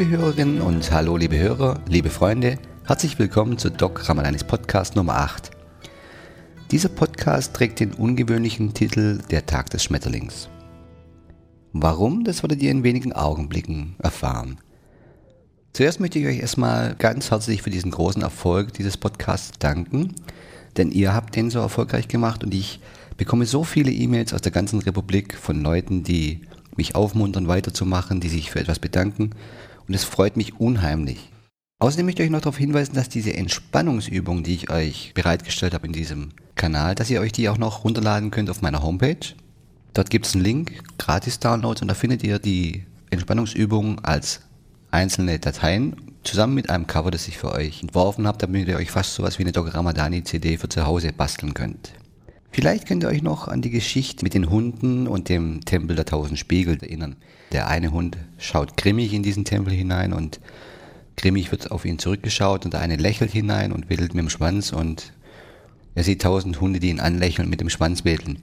liebe Hörerinnen und hallo liebe Hörer, liebe Freunde, herzlich willkommen zu Doc Ramadanis Podcast Nummer 8. Dieser Podcast trägt den ungewöhnlichen Titel Der Tag des Schmetterlings. Warum, das werdet ihr in wenigen Augenblicken erfahren. Zuerst möchte ich euch erstmal ganz herzlich für diesen großen Erfolg dieses Podcasts danken, denn ihr habt den so erfolgreich gemacht und ich bekomme so viele E-Mails aus der ganzen Republik von Leuten, die mich aufmuntern, weiterzumachen, die sich für etwas bedanken und es freut mich unheimlich. Außerdem möchte ich euch noch darauf hinweisen, dass diese Entspannungsübung, die ich euch bereitgestellt habe in diesem Kanal, dass ihr euch die auch noch runterladen könnt auf meiner Homepage. Dort gibt es einen Link, Gratis-Downloads und da findet ihr die Entspannungsübung als einzelne Dateien zusammen mit einem Cover, das ich für euch entworfen habe, damit ihr euch fast sowas wie eine Dr. Ramadani CD für zu Hause basteln könnt. Vielleicht könnt ihr euch noch an die Geschichte mit den Hunden und dem Tempel der tausend Spiegel erinnern. Der eine Hund schaut grimmig in diesen Tempel hinein und grimmig wird auf ihn zurückgeschaut und der eine lächelt hinein und wedelt mit dem Schwanz und er sieht tausend Hunde, die ihn anlächeln und mit dem Schwanz wedeln.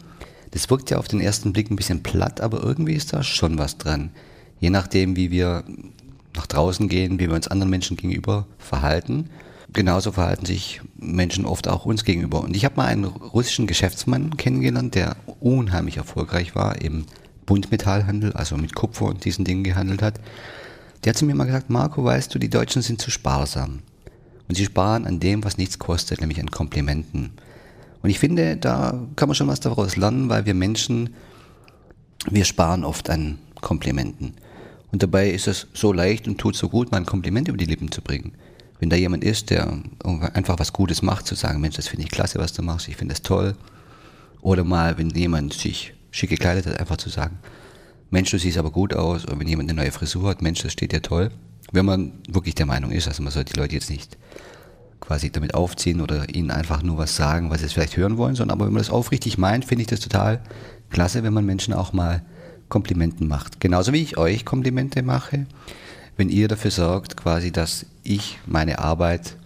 Das wirkt ja auf den ersten Blick ein bisschen platt, aber irgendwie ist da schon was dran. Je nachdem, wie wir nach draußen gehen, wie wir uns anderen Menschen gegenüber verhalten, genauso verhalten sich Menschen oft auch uns gegenüber. Und ich habe mal einen russischen Geschäftsmann kennengelernt, der unheimlich erfolgreich war im Buntmetallhandel, also mit Kupfer und diesen Dingen gehandelt hat. Der hat zu mir mal gesagt, Marco, weißt du, die Deutschen sind zu sparsam. Und sie sparen an dem, was nichts kostet, nämlich an Komplimenten. Und ich finde, da kann man schon was daraus lernen, weil wir Menschen, wir sparen oft an Komplimenten. Und dabei ist es so leicht und tut so gut, mal ein Kompliment über die Lippen zu bringen. Wenn da jemand ist, der einfach was Gutes macht, zu sagen, Mensch, das finde ich klasse, was du machst, ich finde das toll. Oder mal, wenn jemand sich schick gekleidet hat, einfach zu sagen, Mensch, du siehst aber gut aus. Oder wenn jemand eine neue Frisur hat, Mensch, das steht dir toll. Wenn man wirklich der Meinung ist, also man sollte die Leute jetzt nicht quasi damit aufziehen oder ihnen einfach nur was sagen, was sie vielleicht hören wollen, sondern aber wenn man das aufrichtig meint, finde ich das total klasse, wenn man Menschen auch mal Komplimenten macht. Genauso wie ich euch Komplimente mache, wenn ihr dafür sorgt, quasi, dass ich meine Arbeit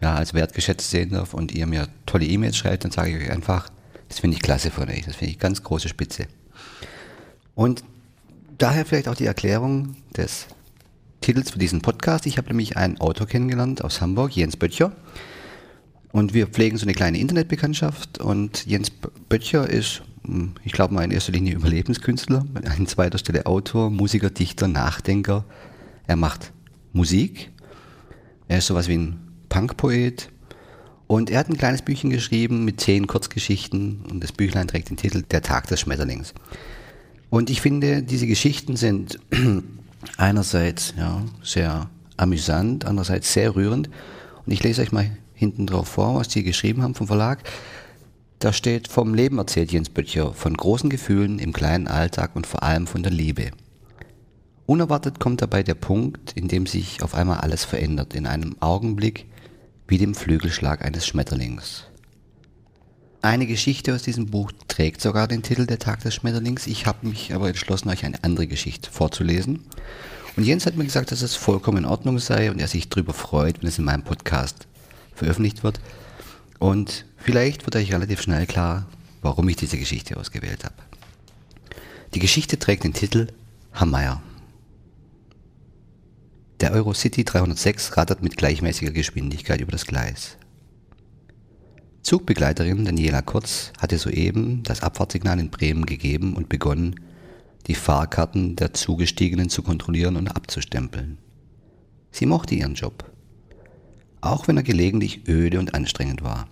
ja, als wertgeschätzt sehen darf und ihr mir tolle E-Mails schreibt, dann sage ich euch einfach, das finde ich klasse von euch, das finde ich ganz große Spitze. Und daher vielleicht auch die Erklärung des Titels für diesen Podcast. Ich habe nämlich einen Autor kennengelernt aus Hamburg, Jens Böttcher. Und wir pflegen so eine kleine Internetbekanntschaft. Und Jens Böttcher ist, hm, ich glaube mal in erster Linie Überlebenskünstler, an zweiter Stelle Autor, Musiker, Dichter, Nachdenker. Er macht Musik. Er ist sowas wie ein Punkpoet. Und er hat ein kleines Büchchen geschrieben mit zehn Kurzgeschichten und das Büchlein trägt den Titel Der Tag des Schmetterlings. Und ich finde, diese Geschichten sind einerseits ja, sehr amüsant, andererseits sehr rührend. Und ich lese euch mal hinten drauf vor, was die geschrieben haben vom Verlag. Da steht, vom Leben erzählt Jens Böttcher, von großen Gefühlen im kleinen Alltag und vor allem von der Liebe. Unerwartet kommt dabei der Punkt, in dem sich auf einmal alles verändert, in einem Augenblick wie dem Flügelschlag eines Schmetterlings. Eine Geschichte aus diesem Buch trägt sogar den Titel Der Tag des Schmetterlings. Ich habe mich aber entschlossen, euch eine andere Geschichte vorzulesen. Und Jens hat mir gesagt, dass es vollkommen in Ordnung sei und er sich darüber freut, wenn es in meinem Podcast veröffentlicht wird. Und vielleicht wird euch relativ schnell klar, warum ich diese Geschichte ausgewählt habe. Die Geschichte trägt den Titel Hammeyer. Der Eurocity 306 rattert mit gleichmäßiger Geschwindigkeit über das Gleis. Zugbegleiterin Daniela Kurz hatte soeben das Abfahrtssignal in Bremen gegeben und begonnen, die Fahrkarten der Zugestiegenen zu kontrollieren und abzustempeln. Sie mochte ihren Job, auch wenn er gelegentlich öde und anstrengend war.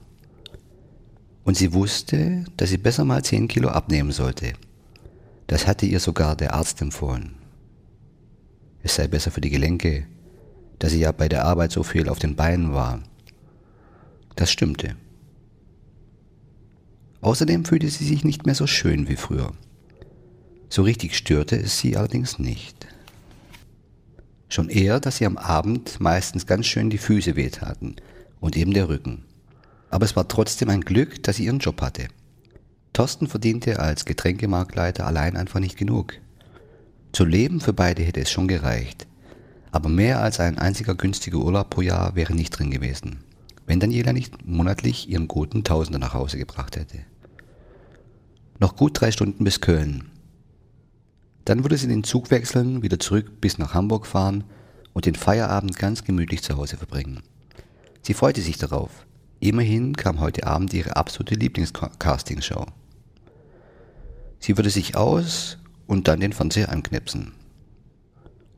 Und sie wusste, dass sie besser mal 10 Kilo abnehmen sollte. Das hatte ihr sogar der Arzt empfohlen. Es sei besser für die Gelenke, da sie ja bei der Arbeit so viel auf den Beinen war. Das stimmte. Außerdem fühlte sie sich nicht mehr so schön wie früher. So richtig störte es sie allerdings nicht. Schon eher, dass sie am Abend meistens ganz schön die Füße wehtaten und eben der Rücken. Aber es war trotzdem ein Glück, dass sie ihren Job hatte. Thorsten verdiente als Getränkemarktleiter allein einfach nicht genug. Zu leben für beide hätte es schon gereicht. Aber mehr als ein einziger günstiger Urlaub pro Jahr wäre nicht drin gewesen, wenn Daniela nicht monatlich ihren guten Tausender nach Hause gebracht hätte. Noch gut drei Stunden bis Köln. Dann würde sie den Zug wechseln, wieder zurück bis nach Hamburg fahren und den Feierabend ganz gemütlich zu Hause verbringen. Sie freute sich darauf. Immerhin kam heute Abend ihre absolute Lieblingscastingshow. Sie würde sich aus und dann den Fernseher anknipsen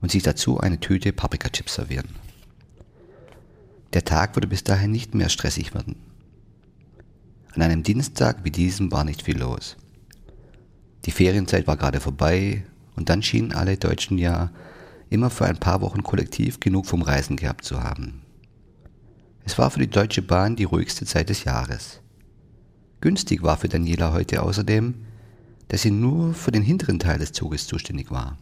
und sich dazu eine Tüte Paprikachips servieren. Der Tag würde bis dahin nicht mehr stressig werden. An einem Dienstag wie diesem war nicht viel los. Die Ferienzeit war gerade vorbei und dann schienen alle Deutschen ja immer für ein paar Wochen kollektiv genug vom Reisen gehabt zu haben. Es war für die Deutsche Bahn die ruhigste Zeit des Jahres. Günstig war für Daniela heute außerdem, dass sie nur für den hinteren Teil des Zuges zuständig war.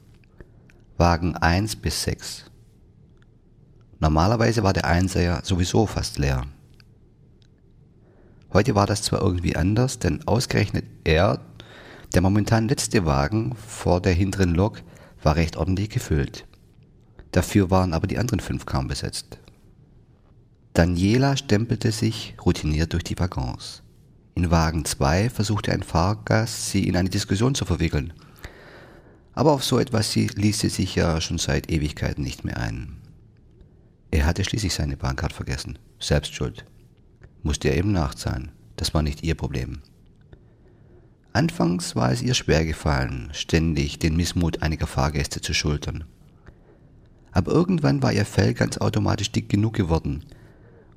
Wagen 1 bis 6. Normalerweise war der Einser ja sowieso fast leer. Heute war das zwar irgendwie anders, denn ausgerechnet er, der momentan letzte Wagen vor der hinteren Lok, war recht ordentlich gefüllt. Dafür waren aber die anderen fünf kaum besetzt. Daniela stempelte sich routiniert durch die Waggons. In Wagen 2 versuchte ein Fahrgast, sie in eine Diskussion zu verwickeln. Aber auf so etwas ließ sie sich ja schon seit Ewigkeiten nicht mehr ein. Er hatte schließlich seine Bahncard vergessen. Selbst schuld. Musste er eben nachzahlen. Das war nicht ihr Problem. Anfangs war es ihr schwer gefallen, ständig den Missmut einiger Fahrgäste zu schultern. Aber irgendwann war ihr Fell ganz automatisch dick genug geworden,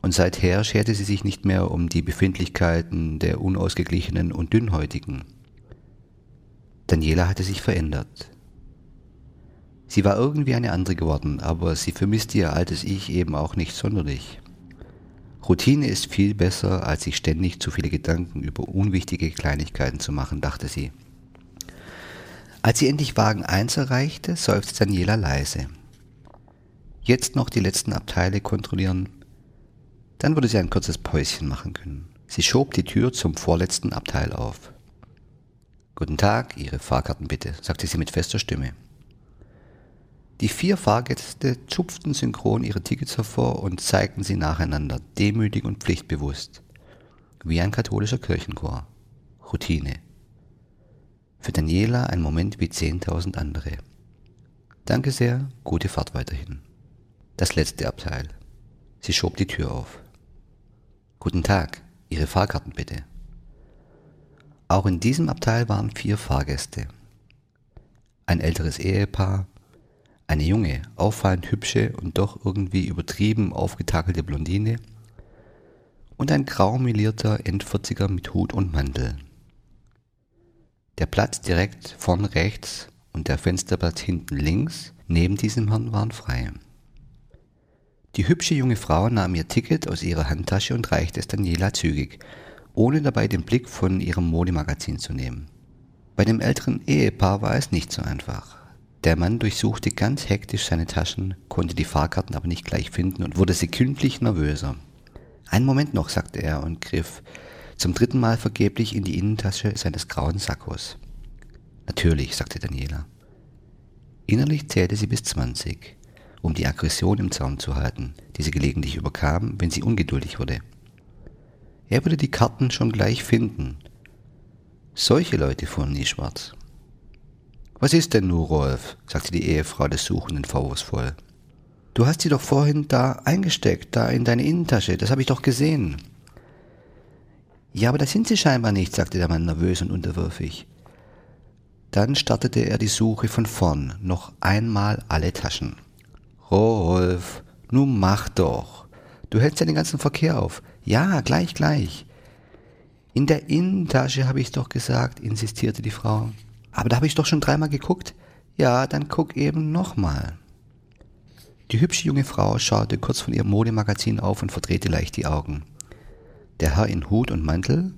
und seither scherte sie sich nicht mehr um die Befindlichkeiten der unausgeglichenen und dünnhäutigen. Daniela hatte sich verändert. Sie war irgendwie eine andere geworden, aber sie vermisste ihr altes Ich eben auch nicht sonderlich. Routine ist viel besser, als sich ständig zu viele Gedanken über unwichtige Kleinigkeiten zu machen, dachte sie. Als sie endlich Wagen 1 erreichte, seufzte Daniela leise. Jetzt noch die letzten Abteile kontrollieren, dann würde sie ein kurzes Päuschen machen können. Sie schob die Tür zum vorletzten Abteil auf. Guten Tag, Ihre Fahrkarten bitte, sagte sie mit fester Stimme. Die vier Fahrgäste zupften synchron ihre Tickets hervor und zeigten sie nacheinander, demütig und pflichtbewusst. Wie ein katholischer Kirchenchor. Routine. Für Daniela ein Moment wie zehntausend andere. Danke sehr, gute Fahrt weiterhin. Das letzte Abteil. Sie schob die Tür auf. Guten Tag, Ihre Fahrkarten bitte. Auch in diesem Abteil waren vier Fahrgäste. Ein älteres Ehepaar, eine junge, auffallend hübsche und doch irgendwie übertrieben aufgetakelte Blondine und ein graumelierter Endvierziger mit Hut und Mantel. Der Platz direkt vorn rechts und der Fensterplatz hinten links neben diesem Herrn waren frei. Die hübsche junge Frau nahm ihr Ticket aus ihrer Handtasche und reichte es Daniela zügig, ohne dabei den Blick von ihrem Modemagazin zu nehmen. Bei dem älteren Ehepaar war es nicht so einfach. Der Mann durchsuchte ganz hektisch seine Taschen, konnte die Fahrkarten aber nicht gleich finden und wurde sekündlich nervöser. Einen Moment noch, sagte er und griff zum dritten Mal vergeblich in die Innentasche seines grauen Sakkos. Natürlich, sagte Daniela. Innerlich zählte sie bis zwanzig, um die Aggression im Zaum zu halten, die sie gelegentlich überkam, wenn sie ungeduldig wurde. Er würde die Karten schon gleich finden. Solche Leute fuhren nie schwarz. Was ist denn nur, Rolf? sagte die Ehefrau des Suchenden vorwurfsvoll. Du hast sie doch vorhin da eingesteckt, da in deine Innentasche, das habe ich doch gesehen. Ja, aber das sind sie scheinbar nicht, sagte der Mann nervös und unterwürfig. Dann startete er die Suche von vorn, noch einmal alle Taschen. Rolf, nun mach doch. Du hältst ja den ganzen Verkehr auf. Ja, gleich, gleich. In der Innentasche habe ich doch gesagt, insistierte die Frau. Aber da habe ich doch schon dreimal geguckt. Ja, dann guck eben nochmal. Die hübsche junge Frau schaute kurz von ihrem Modemagazin auf und verdrehte leicht die Augen. Der Herr in Hut und Mantel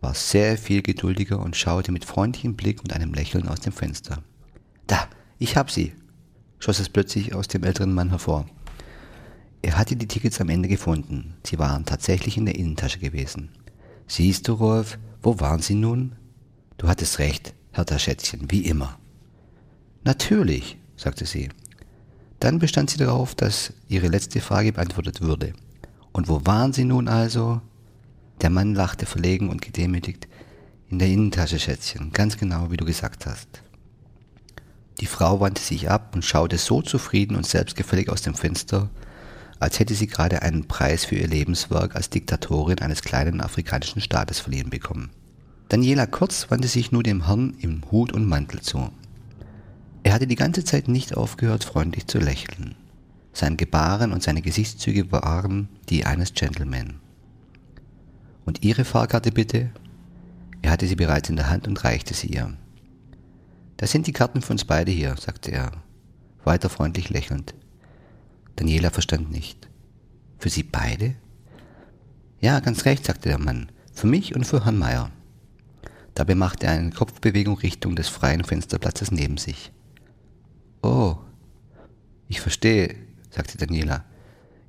war sehr viel geduldiger und schaute mit freundlichem Blick und einem Lächeln aus dem Fenster. Da, ich hab sie, schoss es plötzlich aus dem älteren Mann hervor. Er hatte die Tickets am Ende gefunden. Sie waren tatsächlich in der Innentasche gewesen. Siehst du, Rolf, wo waren sie nun? Du hattest recht, Hertha Schätzchen, wie immer. Natürlich, sagte sie. Dann bestand sie darauf, dass ihre letzte Frage beantwortet würde. Und wo waren sie nun also? Der Mann lachte verlegen und gedemütigt. In der Innentasche, Schätzchen, ganz genau, wie du gesagt hast. Die Frau wandte sich ab und schaute so zufrieden und selbstgefällig aus dem Fenster, als hätte sie gerade einen Preis für ihr Lebenswerk als Diktatorin eines kleinen afrikanischen Staates verliehen bekommen. Daniela Kurz wandte sich nur dem Herrn im Hut und Mantel zu. Er hatte die ganze Zeit nicht aufgehört, freundlich zu lächeln. Sein Gebaren und seine Gesichtszüge waren die eines Gentleman. Und Ihre Fahrkarte bitte? Er hatte sie bereits in der Hand und reichte sie ihr. Das sind die Karten für uns beide hier, sagte er, weiter freundlich lächelnd. Daniela verstand nicht. Für Sie beide? Ja, ganz recht, sagte der Mann. Für mich und für Herrn Meier. Dabei machte er eine Kopfbewegung Richtung des freien Fensterplatzes neben sich. Oh, ich verstehe, sagte Daniela.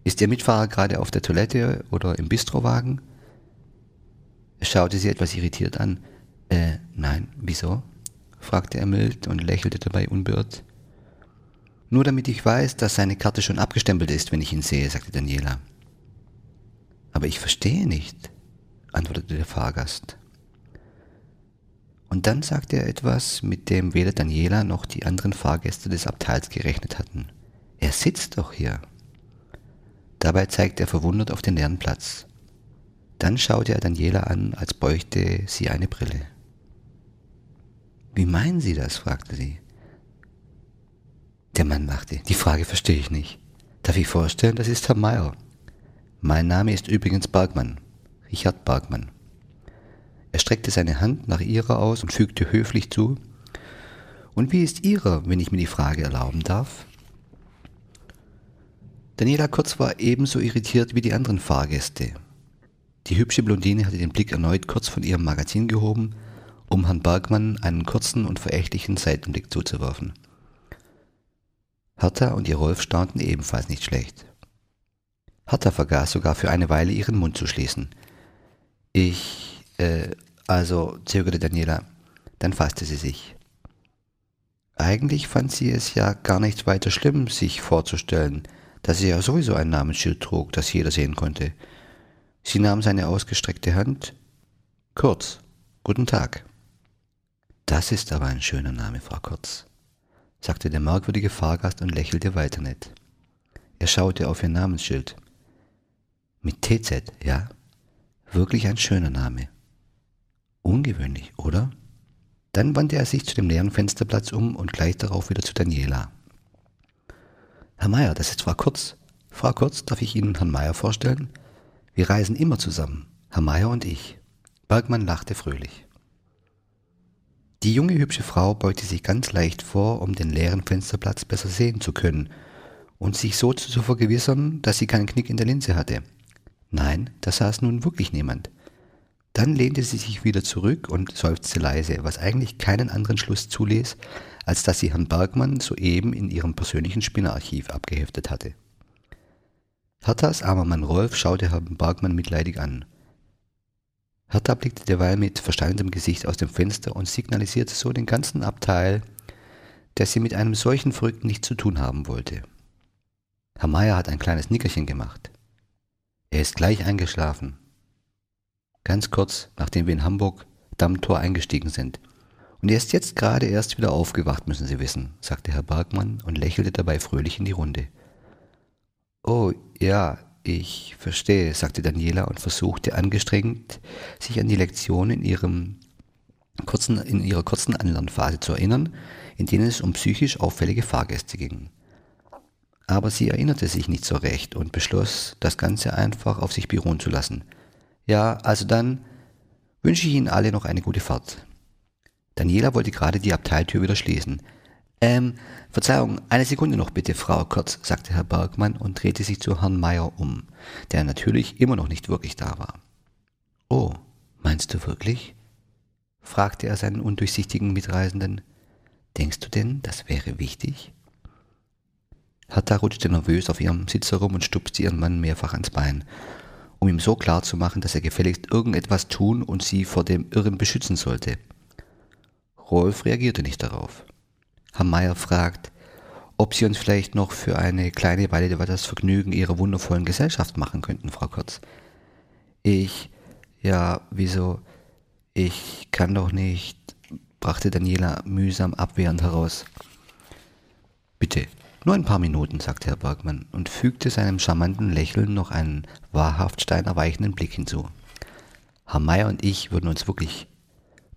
Ist Ihr Mitfahrer gerade auf der Toilette oder im Bistrowagen? Er schaute sie etwas irritiert an. Äh, nein, wieso? Fragte er mild und lächelte dabei unbeirrt. Nur damit ich weiß, dass seine Karte schon abgestempelt ist, wenn ich ihn sehe, sagte Daniela. Aber ich verstehe nicht, antwortete der Fahrgast. Und dann sagte er etwas, mit dem weder Daniela noch die anderen Fahrgäste des Abteils gerechnet hatten. Er sitzt doch hier. Dabei zeigte er verwundert auf den leeren Platz. Dann schaute er Daniela an, als bräuchte sie eine Brille. Wie meinen Sie das? fragte sie. Der Mann lachte. Die Frage verstehe ich nicht. Darf ich vorstellen, das ist Herr Meyer. Mein Name ist übrigens Bergmann. Richard Bergmann. Er streckte seine Hand nach ihrer aus und fügte höflich zu. Und wie ist Ihrer, wenn ich mir die Frage erlauben darf? Daniela Kurz war ebenso irritiert wie die anderen Fahrgäste. Die hübsche Blondine hatte den Blick erneut kurz von ihrem Magazin gehoben um Herrn Bergmann einen kurzen und verächtlichen Seitenblick zuzuwerfen. Hertha und ihr Rolf staunten ebenfalls nicht schlecht. Hertha vergaß sogar für eine Weile ihren Mund zu schließen. Ich, äh, also, zögerte Daniela. Dann fasste sie sich. Eigentlich fand sie es ja gar nicht weiter schlimm, sich vorzustellen, dass sie ja sowieso ein Namensschild trug, das jeder sehen konnte. Sie nahm seine ausgestreckte Hand. Kurz, guten Tag. Das ist aber ein schöner Name, Frau Kurz, sagte der merkwürdige Fahrgast und lächelte weiter nett. Er schaute auf ihr Namensschild. Mit TZ, ja? Wirklich ein schöner Name. Ungewöhnlich, oder? Dann wandte er sich zu dem leeren Fensterplatz um und gleich darauf wieder zu Daniela. Herr Meier, das ist Frau Kurz. Frau Kurz, darf ich Ihnen Herrn Meier vorstellen? Wir reisen immer zusammen, Herr Meier und ich. Bergmann lachte fröhlich. Die junge hübsche Frau beugte sich ganz leicht vor, um den leeren Fensterplatz besser sehen zu können und sich so zu vergewissern, dass sie keinen Knick in der Linse hatte. Nein, da saß nun wirklich niemand. Dann lehnte sie sich wieder zurück und seufzte leise, was eigentlich keinen anderen Schluss zuließ, als dass sie Herrn Bergmann soeben in ihrem persönlichen Spinnerarchiv abgeheftet hatte. Herthas armer Mann Rolf schaute Herrn Bergmann mitleidig an. Hertha blickte derweil mit versteinertem Gesicht aus dem Fenster und signalisierte so den ganzen Abteil, dass sie mit einem solchen Verrückten nichts zu tun haben wollte. Herr Meier hat ein kleines Nickerchen gemacht. Er ist gleich eingeschlafen. Ganz kurz, nachdem wir in Hamburg Dammtor eingestiegen sind. Und er ist jetzt gerade erst wieder aufgewacht, müssen Sie wissen, sagte Herr Bergmann und lächelte dabei fröhlich in die Runde. Oh, ja, ich verstehe, sagte Daniela und versuchte angestrengt, sich an die Lektion in, ihrem kurzen, in ihrer kurzen Anlernphase zu erinnern, in denen es um psychisch auffällige Fahrgäste ging. Aber sie erinnerte sich nicht so recht und beschloss, das Ganze einfach auf sich beruhen zu lassen. Ja, also dann wünsche ich Ihnen alle noch eine gute Fahrt. Daniela wollte gerade die Abteiltür wieder schließen. Ähm, Verzeihung, eine Sekunde noch bitte, Frau Kurz, sagte Herr Bergmann und drehte sich zu Herrn Meier um, der natürlich immer noch nicht wirklich da war. Oh, meinst du wirklich? fragte er seinen undurchsichtigen Mitreisenden. Denkst du denn, das wäre wichtig? Hertha rutschte nervös auf ihrem Sitz herum und stupste ihren Mann mehrfach ans Bein, um ihm so klar zu machen, dass er gefälligst irgendetwas tun und sie vor dem Irren beschützen sollte. Rolf reagierte nicht darauf. Herr Meier fragt, ob Sie uns vielleicht noch für eine kleine Weile das Vergnügen Ihrer wundervollen Gesellschaft machen könnten, Frau Kurz. Ich, ja, wieso, ich kann doch nicht, brachte Daniela mühsam abwehrend heraus. Bitte, nur ein paar Minuten, sagte Herr Bergmann und fügte seinem charmanten Lächeln noch einen wahrhaft steinerweichenden Blick hinzu. Herr Meier und ich würden uns wirklich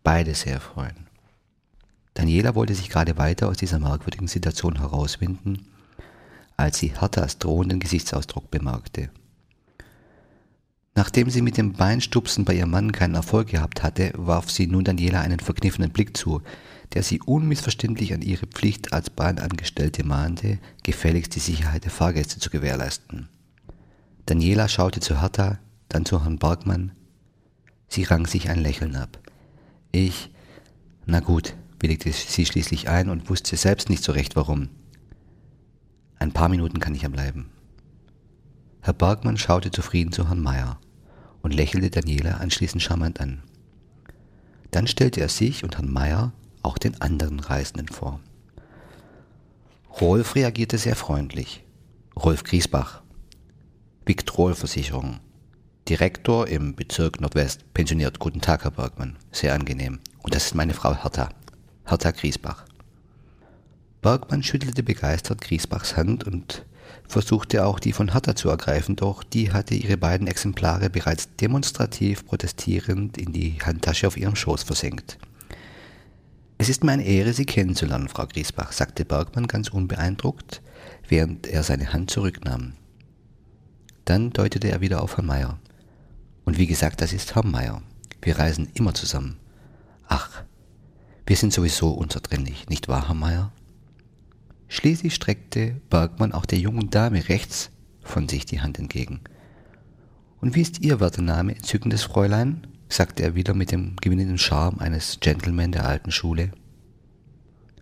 beide sehr freuen. Daniela wollte sich gerade weiter aus dieser merkwürdigen Situation herauswinden, als sie Herthas drohenden Gesichtsausdruck bemerkte. Nachdem sie mit dem Beinstupsen bei ihrem Mann keinen Erfolg gehabt hatte, warf sie nun Daniela einen verkniffenen Blick zu, der sie unmissverständlich an ihre Pflicht als Bahnangestellte mahnte, gefälligst die Sicherheit der Fahrgäste zu gewährleisten. Daniela schaute zu Hertha, dann zu Herrn Bergmann. Sie rang sich ein Lächeln ab. Ich, na gut, willigte sie schließlich ein und wusste selbst nicht so recht warum. Ein paar Minuten kann ich ja bleiben. Herr Bergmann schaute zufrieden zu Herrn Meier und lächelte Daniela anschließend charmant an. Dann stellte er sich und Herrn Meier auch den anderen Reisenden vor. Rolf reagierte sehr freundlich. Rolf Griesbach, Victrol-Versicherung, Direktor im Bezirk Nordwest, pensioniert. Guten Tag, Herr Bergmann. Sehr angenehm. Und das ist meine Frau Hertha. Hertha Griesbach. Bergmann schüttelte begeistert Griesbachs Hand und versuchte auch die von Hertha zu ergreifen, doch die hatte ihre beiden Exemplare bereits demonstrativ protestierend in die Handtasche auf ihrem Schoß versenkt. Es ist mir eine Ehre, Sie kennenzulernen, Frau Griesbach, sagte Bergmann ganz unbeeindruckt, während er seine Hand zurücknahm. Dann deutete er wieder auf Herrn Meier. Und wie gesagt, das ist Herr Meier. Wir reisen immer zusammen. Ach, wir sind sowieso unzertrennlich, nicht wahr, Herr Meier? Schließlich streckte Bergmann auch der jungen Dame rechts von sich die Hand entgegen. Und wie ist Ihr werter Name, entzückendes Fräulein? sagte er wieder mit dem gewinnenden Charme eines Gentleman der alten Schule.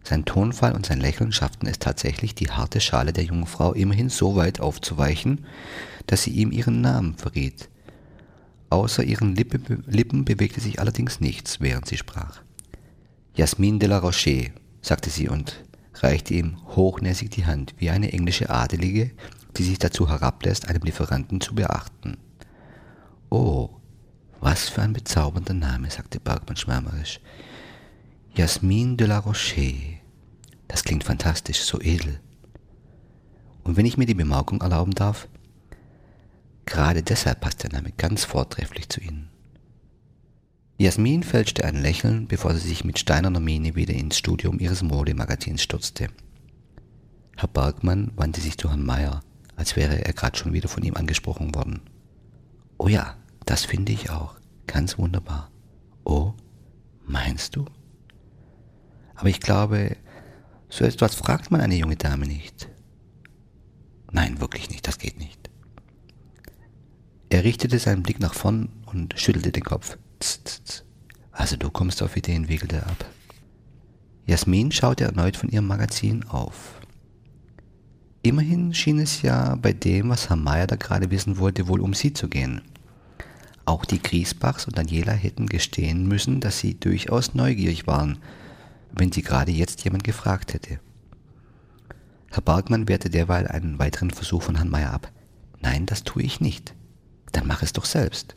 Sein Tonfall und sein Lächeln schafften es tatsächlich, die harte Schale der jungen Frau immerhin so weit aufzuweichen, dass sie ihm ihren Namen verriet. Außer ihren Lippe, Lippen bewegte sich allerdings nichts, während sie sprach. Jasmin de la Rocher, sagte sie und reichte ihm hochnäsig die Hand, wie eine englische Adelige, die sich dazu herablässt, einem Lieferanten zu beachten. Oh, was für ein bezaubernder Name, sagte Bergmann schwärmerisch. Jasmin de la Rocher. Das klingt fantastisch, so edel. Und wenn ich mir die Bemerkung erlauben darf, gerade deshalb passt der Name ganz vortrefflich zu Ihnen. Jasmin fälschte ein Lächeln, bevor sie sich mit steinerner Miene wieder ins Studium ihres Modemagazins stürzte. Herr Bergmann wandte sich zu Herrn Meier, als wäre er gerade schon wieder von ihm angesprochen worden. Oh ja, das finde ich auch. Ganz wunderbar. Oh, meinst du? Aber ich glaube, so etwas fragt man eine junge Dame nicht. Nein, wirklich nicht, das geht nicht. Er richtete seinen Blick nach vorn und schüttelte den Kopf. Also du kommst auf Ideen, wiegelte er ab. Jasmin schaute erneut von ihrem Magazin auf. Immerhin schien es ja bei dem, was Herr Meier da gerade wissen wollte, wohl um sie zu gehen. Auch die Griesbachs und Daniela hätten gestehen müssen, dass sie durchaus neugierig waren, wenn sie gerade jetzt jemand gefragt hätte. Herr Bergmann wehrte derweil einen weiteren Versuch von Herrn Meier ab. Nein, das tue ich nicht. Dann mach es doch selbst.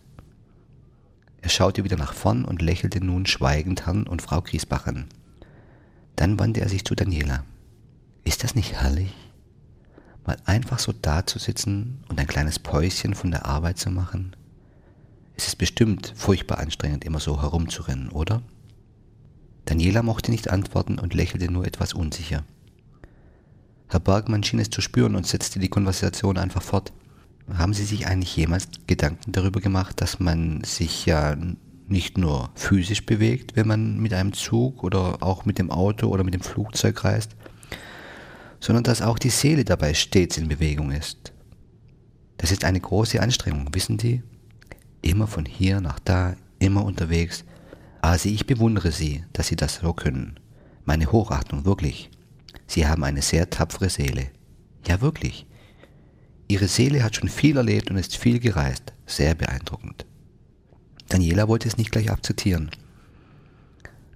Er schaute wieder nach vorn und lächelte nun schweigend Herrn und Frau Griesbach an. Dann wandte er sich zu Daniela. Ist das nicht herrlich? Mal einfach so dazusitzen und ein kleines Päuschen von der Arbeit zu machen? Es ist bestimmt furchtbar anstrengend, immer so herumzurennen, oder? Daniela mochte nicht antworten und lächelte nur etwas unsicher. Herr Bergmann schien es zu spüren und setzte die Konversation einfach fort. Haben Sie sich eigentlich jemals Gedanken darüber gemacht, dass man sich ja nicht nur physisch bewegt, wenn man mit einem Zug oder auch mit dem Auto oder mit dem Flugzeug reist, sondern dass auch die Seele dabei stets in Bewegung ist. Das ist eine große Anstrengung, wissen Sie? Immer von hier nach da, immer unterwegs. Also ich bewundere Sie, dass Sie das so können. Meine Hochachtung, wirklich. Sie haben eine sehr tapfere Seele. Ja, wirklich. Ihre Seele hat schon viel erlebt und ist viel gereist. Sehr beeindruckend. Daniela wollte es nicht gleich akzeptieren.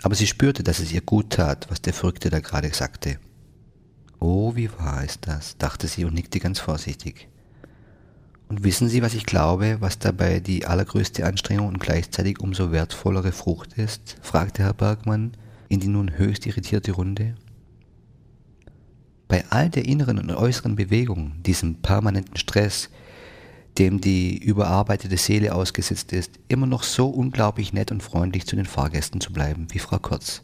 Aber sie spürte, dass es ihr gut tat, was der Verrückte da gerade sagte. Oh, wie wahr ist das, dachte sie und nickte ganz vorsichtig. Und wissen Sie, was ich glaube, was dabei die allergrößte Anstrengung und gleichzeitig umso wertvollere Frucht ist? fragte Herr Bergmann in die nun höchst irritierte Runde. Bei all der inneren und äußeren Bewegung, diesem permanenten Stress, dem die überarbeitete Seele ausgesetzt ist, immer noch so unglaublich nett und freundlich zu den Fahrgästen zu bleiben wie Frau Kurz.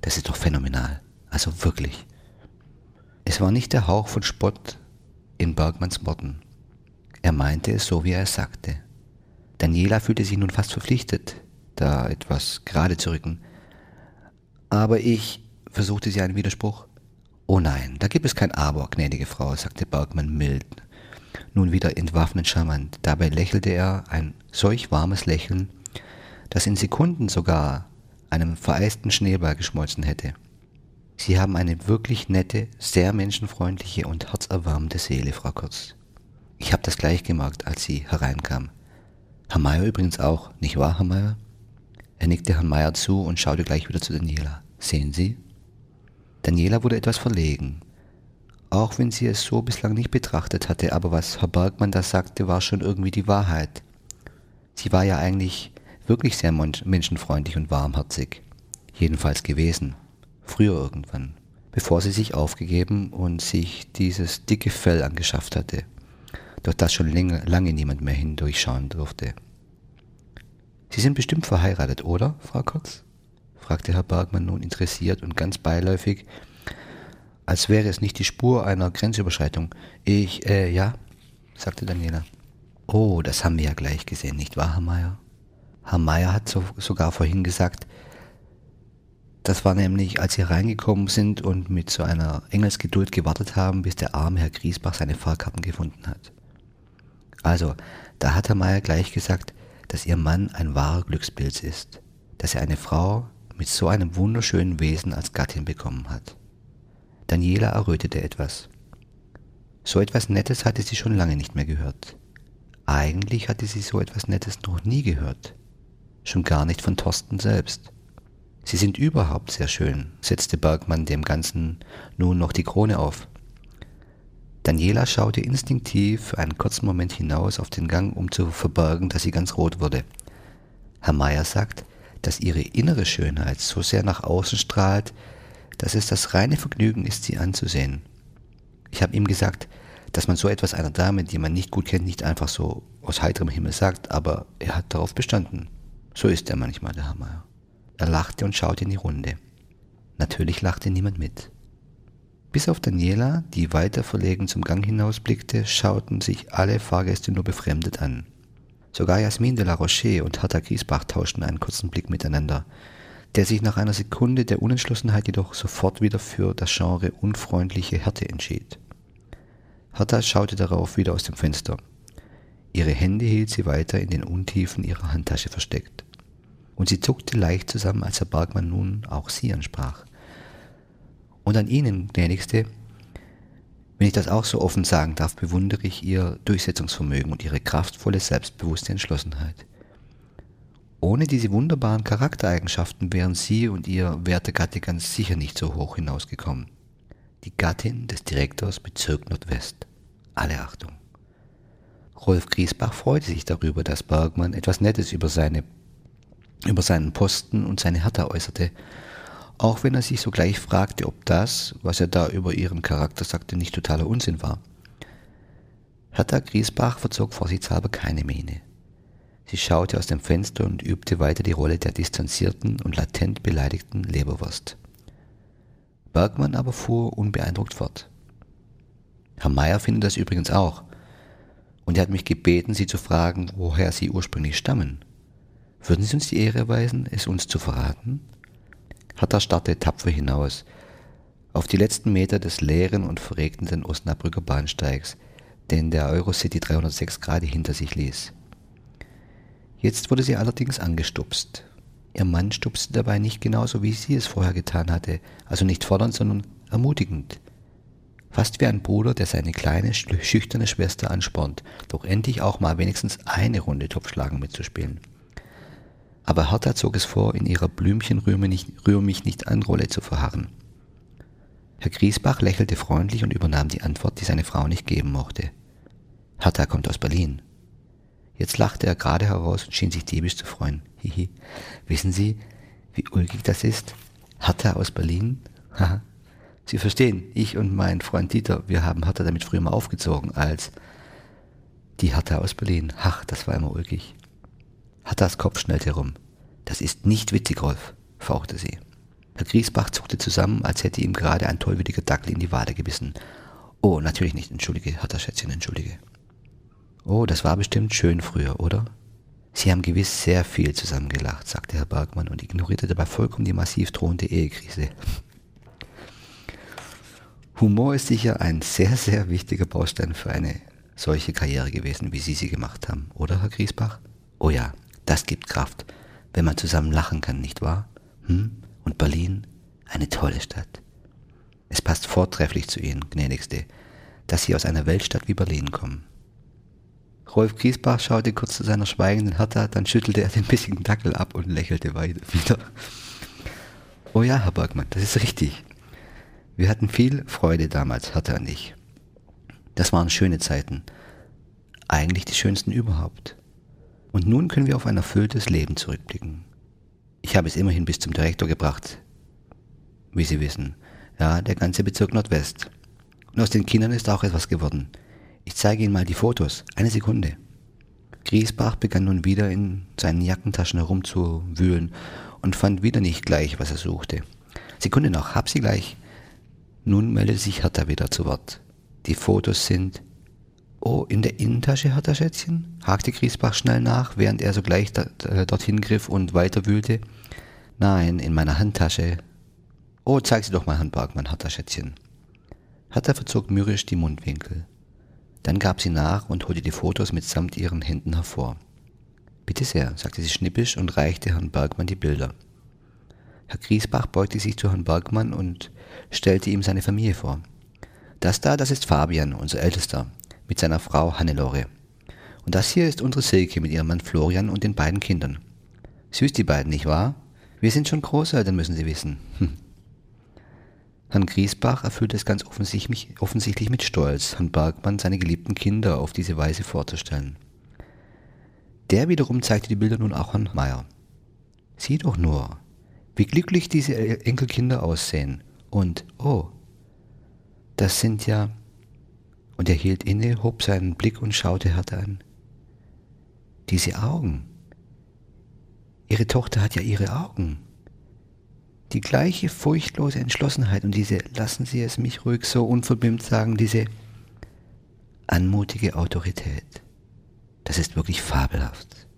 Das ist doch phänomenal. Also wirklich. Es war nicht der Hauch von Spott in Bergmanns Worten. Er meinte es so, wie er es sagte. Daniela fühlte sich nun fast verpflichtet, da etwas gerade zu rücken. Aber ich, versuchte sie einen Widerspruch. Oh nein, da gibt es kein Aber, gnädige Frau, sagte Bergmann mild, nun wieder entwaffnend charmant. Dabei lächelte er ein solch warmes Lächeln, das in Sekunden sogar einem vereisten Schneeball geschmolzen hätte. Sie haben eine wirklich nette, sehr menschenfreundliche und herzerwärmende Seele, Frau Kurz. Ich habe das gleich gemerkt, als sie hereinkam. Herr Meier übrigens auch, nicht wahr, Herr Meier? Er nickte Herrn Meier zu und schaute gleich wieder zu Daniela. Sehen Sie? Daniela wurde etwas verlegen. Auch wenn sie es so bislang nicht betrachtet hatte, aber was Herr Bergmann da sagte, war schon irgendwie die Wahrheit. Sie war ja eigentlich wirklich sehr menschenfreundlich und warmherzig. Jedenfalls gewesen. Früher irgendwann. Bevor sie sich aufgegeben und sich dieses dicke Fell angeschafft hatte, durch das schon lange, lange niemand mehr hindurchschauen durfte. Sie sind bestimmt verheiratet, oder, Frau Kurz? Fragte Herr Bergmann nun interessiert und ganz beiläufig, als wäre es nicht die Spur einer Grenzüberschreitung. Ich, äh, ja, sagte Daniela. Oh, das haben wir ja gleich gesehen, nicht wahr, Herr Meier? Herr Meier hat so, sogar vorhin gesagt, das war nämlich, als sie reingekommen sind und mit so einer Engelsgeduld gewartet haben, bis der arme Herr Griesbach seine Fahrkarten gefunden hat. Also, da hat Herr Meier gleich gesagt, dass ihr Mann ein wahrer Glückspilz ist, dass er eine Frau mit so einem wunderschönen Wesen als Gattin bekommen hat. Daniela errötete etwas. So etwas Nettes hatte sie schon lange nicht mehr gehört. Eigentlich hatte sie so etwas Nettes noch nie gehört. Schon gar nicht von Thorsten selbst. Sie sind überhaupt sehr schön, setzte Bergmann dem Ganzen nun noch die Krone auf. Daniela schaute instinktiv einen kurzen Moment hinaus auf den Gang, um zu verbergen, dass sie ganz rot wurde. Herr Meier sagt, dass ihre innere Schönheit so sehr nach außen strahlt, dass es das reine Vergnügen ist, sie anzusehen. Ich habe ihm gesagt, dass man so etwas einer Dame, die man nicht gut kennt, nicht einfach so aus heiterem Himmel sagt, aber er hat darauf bestanden. So ist er manchmal, der Meier. Er lachte und schaute in die Runde. Natürlich lachte niemand mit. Bis auf Daniela, die weiter verlegen zum Gang hinausblickte, schauten sich alle Fahrgäste nur befremdet an. Sogar Jasmin de la Roche und Hertha Griesbach tauschten einen kurzen Blick miteinander, der sich nach einer Sekunde der Unentschlossenheit jedoch sofort wieder für das Genre unfreundliche Härte entschied. Hertha schaute darauf wieder aus dem Fenster. Ihre Hände hielt sie weiter in den Untiefen ihrer Handtasche versteckt und sie zuckte leicht zusammen, als Herr Bergmann nun auch sie ansprach. Und an Ihnen, gnädigste, wenn ich das auch so offen sagen darf, bewundere ich Ihr Durchsetzungsvermögen und Ihre kraftvolle, selbstbewusste Entschlossenheit. Ohne diese wunderbaren Charaktereigenschaften wären Sie und Ihr werte Gatte ganz sicher nicht so hoch hinausgekommen. Die Gattin des Direktors Bezirk Nordwest. Alle Achtung. Rolf Griesbach freute sich darüber, dass Bergmann etwas Nettes über seine über seinen Posten und seine Härte äußerte, auch wenn er sich sogleich fragte, ob das, was er da über ihren Charakter sagte, nicht totaler Unsinn war. Hertha Griesbach verzog vorsichtshalber keine Miene. Sie schaute aus dem Fenster und übte weiter die Rolle der distanzierten und latent beleidigten Leberwurst. Bergmann aber fuhr unbeeindruckt fort. Herr Meier findet das übrigens auch, und er hat mich gebeten, Sie zu fragen, woher Sie ursprünglich stammen. Würden Sie uns die Ehre erweisen, es uns zu verraten? Hatta starrte tapfer hinaus, auf die letzten Meter des leeren und verregneten Osnabrücker Bahnsteigs, den der Eurocity 306 gerade hinter sich ließ. Jetzt wurde sie allerdings angestupst. Ihr Mann stupste dabei nicht genauso, wie sie es vorher getan hatte, also nicht fordernd, sondern ermutigend. Fast wie ein Bruder, der seine kleine, schüchterne Schwester anspornt, doch endlich auch mal wenigstens eine Runde Topfschlagen mitzuspielen aber Hertha zog es vor, in ihrer Blümchen rühr mich, rühr mich nicht an Rolle zu verharren. Herr Griesbach lächelte freundlich und übernahm die Antwort, die seine Frau nicht geben mochte. Hertha kommt aus Berlin. Jetzt lachte er gerade heraus und schien sich diebisch zu freuen. Hihi. Wissen Sie, wie ulkig das ist? Hertha aus Berlin? Haha. Sie verstehen, ich und mein Freund Dieter, wir haben Hertha damit früher mal aufgezogen als die Hertha aus Berlin. Ach, das war immer ulkig. Herthas Kopf schnellte herum. Das ist nicht witzig, Rolf, fauchte sie. Herr Griesbach zuckte zusammen, als hätte ihm gerade ein tollwütiger Dackel in die Wade gebissen. Oh, natürlich nicht, entschuldige, Hertha Schätzchen, entschuldige. Oh, das war bestimmt schön früher, oder? Sie haben gewiss sehr viel zusammengelacht, sagte Herr Bergmann und ignorierte dabei vollkommen die massiv drohende Ehekrise. Humor ist sicher ein sehr, sehr wichtiger Baustein für eine solche Karriere gewesen, wie Sie sie gemacht haben, oder, Herr Griesbach? Oh ja, das gibt Kraft, wenn man zusammen lachen kann, nicht wahr? Hm? Und Berlin? Eine tolle Stadt. Es passt vortrefflich zu Ihnen, gnädigste, dass Sie aus einer Weltstadt wie Berlin kommen. Rolf Griesbach schaute kurz zu seiner schweigenden Hertha, dann schüttelte er den bissigen Dackel ab und lächelte wieder. Oh ja, Herr Bergmann, das ist richtig. Wir hatten viel Freude damals, Hertha und ich. Das waren schöne Zeiten. Eigentlich die schönsten überhaupt. Und nun können wir auf ein erfülltes Leben zurückblicken. Ich habe es immerhin bis zum Direktor gebracht, wie Sie wissen. Ja, der ganze Bezirk Nordwest. Und aus den Kindern ist auch etwas geworden. Ich zeige Ihnen mal die Fotos. Eine Sekunde. Griesbach begann nun wieder in seinen Jackentaschen herumzuwühlen und fand wieder nicht gleich, was er suchte. Sekunde noch, hab sie gleich. Nun meldet sich Hertha wieder zu Wort. Die Fotos sind. Oh, in der Innentasche, Hertha Schätzchen? hakte Griesbach schnell nach, während er sogleich da, äh, dorthin griff und weiter wühlte. Nein, in meiner Handtasche. Oh, zeig sie doch mal, Herrn Bergmann, Hertha Schätzchen. Hertha verzog mürrisch die Mundwinkel. Dann gab sie nach und holte die Fotos mitsamt ihren Händen hervor. Bitte sehr, sagte sie schnippisch und reichte Herrn Bergmann die Bilder. Herr Griesbach beugte sich zu Herrn Bergmann und stellte ihm seine Familie vor. Das da, das ist Fabian, unser Ältester, mit seiner Frau Hannelore. Und das hier ist unsere Silke mit ihrem Mann Florian und den beiden Kindern. Süß die beiden, nicht wahr? Wir sind schon Großeltern, müssen Sie wissen. Hm. Herrn Griesbach erfüllte es ganz offensichtlich, offensichtlich mit Stolz, Herrn Bergmann seine geliebten Kinder auf diese Weise vorzustellen. Der wiederum zeigte die Bilder nun auch Herrn Meier. Sieh doch nur, wie glücklich diese Enkelkinder aussehen. Und, oh, das sind ja... Und er hielt inne, hob seinen Blick und schaute Hertha an. Diese Augen. Ihre Tochter hat ja ihre Augen. Die gleiche furchtlose Entschlossenheit und diese, lassen Sie es mich ruhig so unverbimmt sagen, diese anmutige Autorität. Das ist wirklich fabelhaft.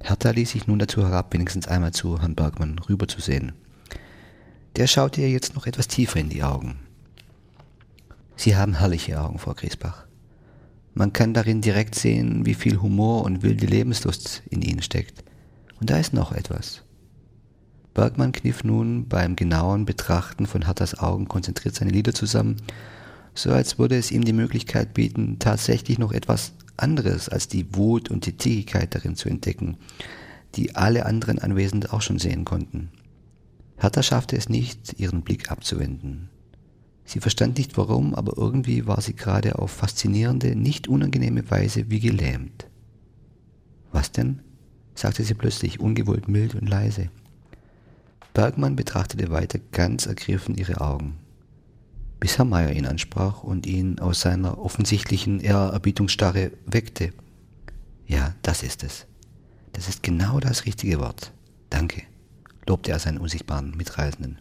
Hertha ließ sich nun dazu herab, wenigstens einmal zu Herrn Bergmann rüberzusehen. Der schaute ihr jetzt noch etwas tiefer in die Augen. Sie haben herrliche Augen, Frau Griesbach. Man kann darin direkt sehen, wie viel Humor und wilde Lebenslust in ihnen steckt. Und da ist noch etwas. Bergmann kniff nun beim genauen Betrachten von Herthas Augen konzentriert seine Lider zusammen, so als würde es ihm die Möglichkeit bieten, tatsächlich noch etwas anderes als die Wut und die Zickigkeit darin zu entdecken, die alle anderen Anwesenden auch schon sehen konnten. Hertha schaffte es nicht, ihren Blick abzuwenden. Sie verstand nicht warum, aber irgendwie war sie gerade auf faszinierende, nicht unangenehme Weise wie gelähmt. Was denn? sagte sie plötzlich, ungewollt mild und leise. Bergmann betrachtete weiter ganz ergriffen ihre Augen bis Herr Meier ihn ansprach und ihn aus seiner offensichtlichen Ehrerbietungsstarre weckte. Ja, das ist es. Das ist genau das richtige Wort. Danke, lobte er seinen unsichtbaren Mitreisenden.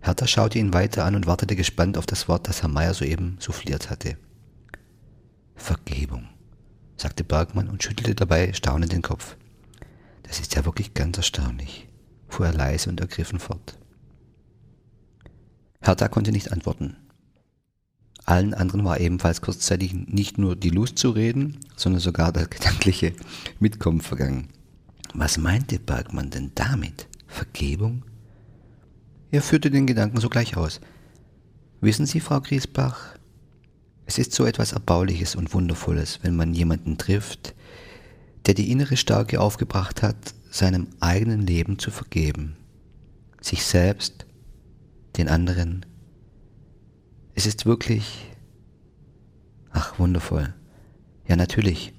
Hertha schaute ihn weiter an und wartete gespannt auf das Wort, das Herr Meier soeben souffliert hatte. Vergebung, sagte Bergmann und schüttelte dabei staunend den Kopf. Das ist ja wirklich ganz erstaunlich, fuhr er leise und ergriffen fort. Hertha konnte nicht antworten. Allen anderen war ebenfalls kurzzeitig nicht nur die Lust zu reden, sondern sogar das gedankliche Mitkommen vergangen. Was meinte Bergmann denn damit? Vergebung? Er führte den Gedanken sogleich aus. Wissen Sie, Frau Griesbach, es ist so etwas Erbauliches und Wundervolles, wenn man jemanden trifft, der die innere Stärke aufgebracht hat, seinem eigenen Leben zu vergeben, sich selbst den anderen. Es ist wirklich, ach, wundervoll. Ja, natürlich.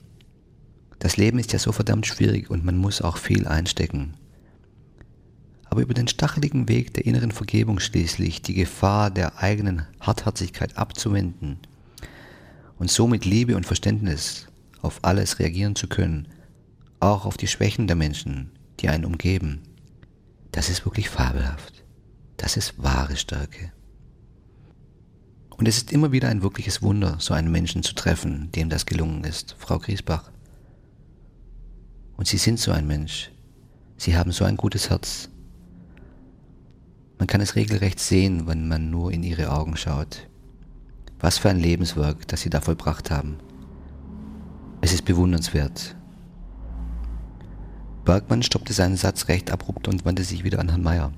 Das Leben ist ja so verdammt schwierig und man muss auch viel einstecken. Aber über den stacheligen Weg der inneren Vergebung schließlich die Gefahr der eigenen Hartherzigkeit abzuwenden und so mit Liebe und Verständnis auf alles reagieren zu können, auch auf die Schwächen der Menschen, die einen umgeben, das ist wirklich fabelhaft. Das ist wahre Stärke. Und es ist immer wieder ein wirkliches Wunder, so einen Menschen zu treffen, dem das gelungen ist, Frau Griesbach. Und Sie sind so ein Mensch. Sie haben so ein gutes Herz. Man kann es regelrecht sehen, wenn man nur in Ihre Augen schaut. Was für ein Lebenswerk, das Sie da vollbracht haben. Es ist bewundernswert. Bergmann stoppte seinen Satz recht abrupt und wandte sich wieder an Herrn Meier.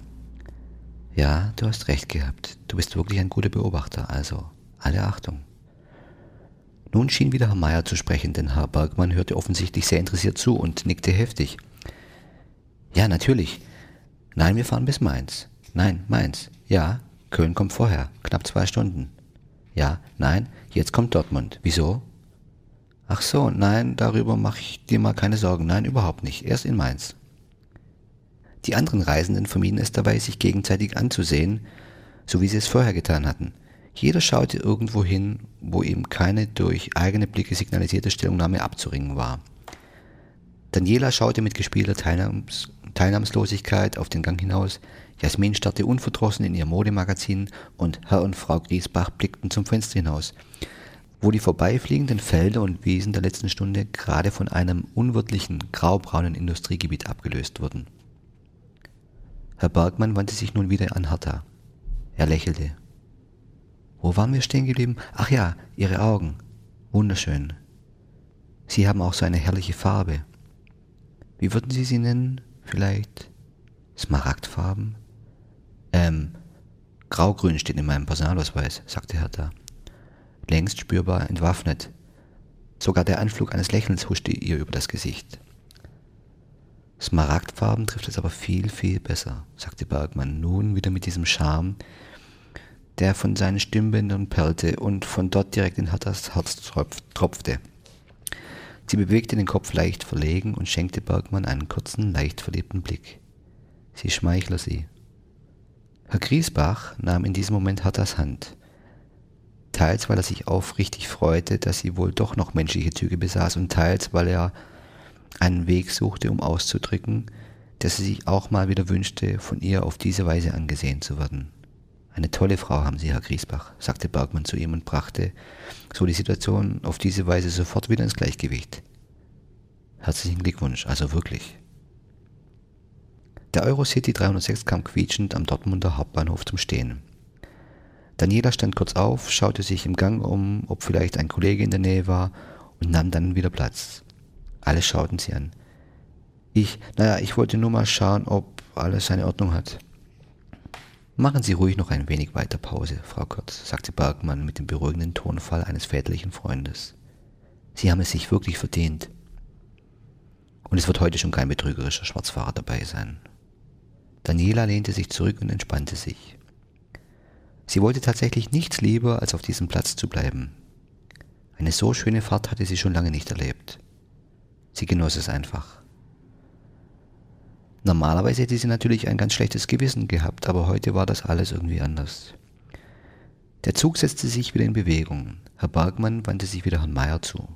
Ja, du hast recht gehabt. Du bist wirklich ein guter Beobachter, also alle Achtung. Nun schien wieder Herr Meier zu sprechen, denn Herr Bergmann hörte offensichtlich sehr interessiert zu und nickte heftig. Ja, natürlich. Nein, wir fahren bis Mainz. Nein, Mainz. Ja, Köln kommt vorher, knapp zwei Stunden. Ja, nein, jetzt kommt Dortmund. Wieso? Ach so, nein, darüber mache ich dir mal keine Sorgen. Nein, überhaupt nicht. Erst in Mainz. Die anderen Reisenden vermieden es dabei, sich gegenseitig anzusehen, so wie sie es vorher getan hatten. Jeder schaute irgendwo hin, wo ihm keine durch eigene Blicke signalisierte Stellungnahme abzuringen war. Daniela schaute mit gespielter Teilnahms Teilnahmslosigkeit auf den Gang hinaus, Jasmin starrte unverdrossen in ihr Modemagazin und Herr und Frau Griesbach blickten zum Fenster hinaus, wo die vorbeifliegenden Felder und Wiesen der letzten Stunde gerade von einem unwirtlichen graubraunen Industriegebiet abgelöst wurden. Herr Bergmann wandte sich nun wieder an Hertha. Er lächelte. Wo waren wir stehen geblieben? Ach ja, Ihre Augen. Wunderschön. Sie haben auch so eine herrliche Farbe. Wie würden Sie sie nennen? Vielleicht Smaragdfarben? Ähm, Graugrün steht in meinem Personalausweis, sagte Hertha. Längst spürbar entwaffnet. Sogar der Anflug eines Lächelns huschte ihr über das Gesicht. Smaragdfarben trifft es aber viel, viel besser, sagte Bergmann nun wieder mit diesem Charme, der von seinen Stimmbändern perlte und von dort direkt in Hattas Herz tropfte. Sie bewegte den Kopf leicht verlegen und schenkte Bergmann einen kurzen, leicht verliebten Blick. Sie schmeichler sie. Herr Griesbach nahm in diesem Moment Hattas Hand, teils weil er sich aufrichtig freute, dass sie wohl doch noch menschliche Züge besaß, und teils weil er einen Weg suchte, um auszudrücken, dass er sich auch mal wieder wünschte, von ihr auf diese Weise angesehen zu werden. Eine tolle Frau haben Sie, Herr Griesbach, sagte Bergmann zu ihm und brachte so die Situation auf diese Weise sofort wieder ins Gleichgewicht. Herzlichen Glückwunsch, also wirklich. Der Eurocity 306 kam quietschend am Dortmunder Hauptbahnhof zum Stehen. Daniela stand kurz auf, schaute sich im Gang um, ob vielleicht ein Kollege in der Nähe war und nahm dann wieder Platz. Alle schauten sie an. Ich, naja, ich wollte nur mal schauen, ob alles seine Ordnung hat. Machen Sie ruhig noch ein wenig weiter Pause, Frau Kurz, sagte Bergmann mit dem beruhigenden Tonfall eines väterlichen Freundes. Sie haben es sich wirklich verdient. Und es wird heute schon kein betrügerischer Schwarzfahrer dabei sein. Daniela lehnte sich zurück und entspannte sich. Sie wollte tatsächlich nichts lieber, als auf diesem Platz zu bleiben. Eine so schöne Fahrt hatte sie schon lange nicht erlebt. Sie genoss es einfach. Normalerweise hätte sie natürlich ein ganz schlechtes Gewissen gehabt, aber heute war das alles irgendwie anders. Der Zug setzte sich wieder in Bewegung. Herr Bergmann wandte sich wieder Herrn Meier zu.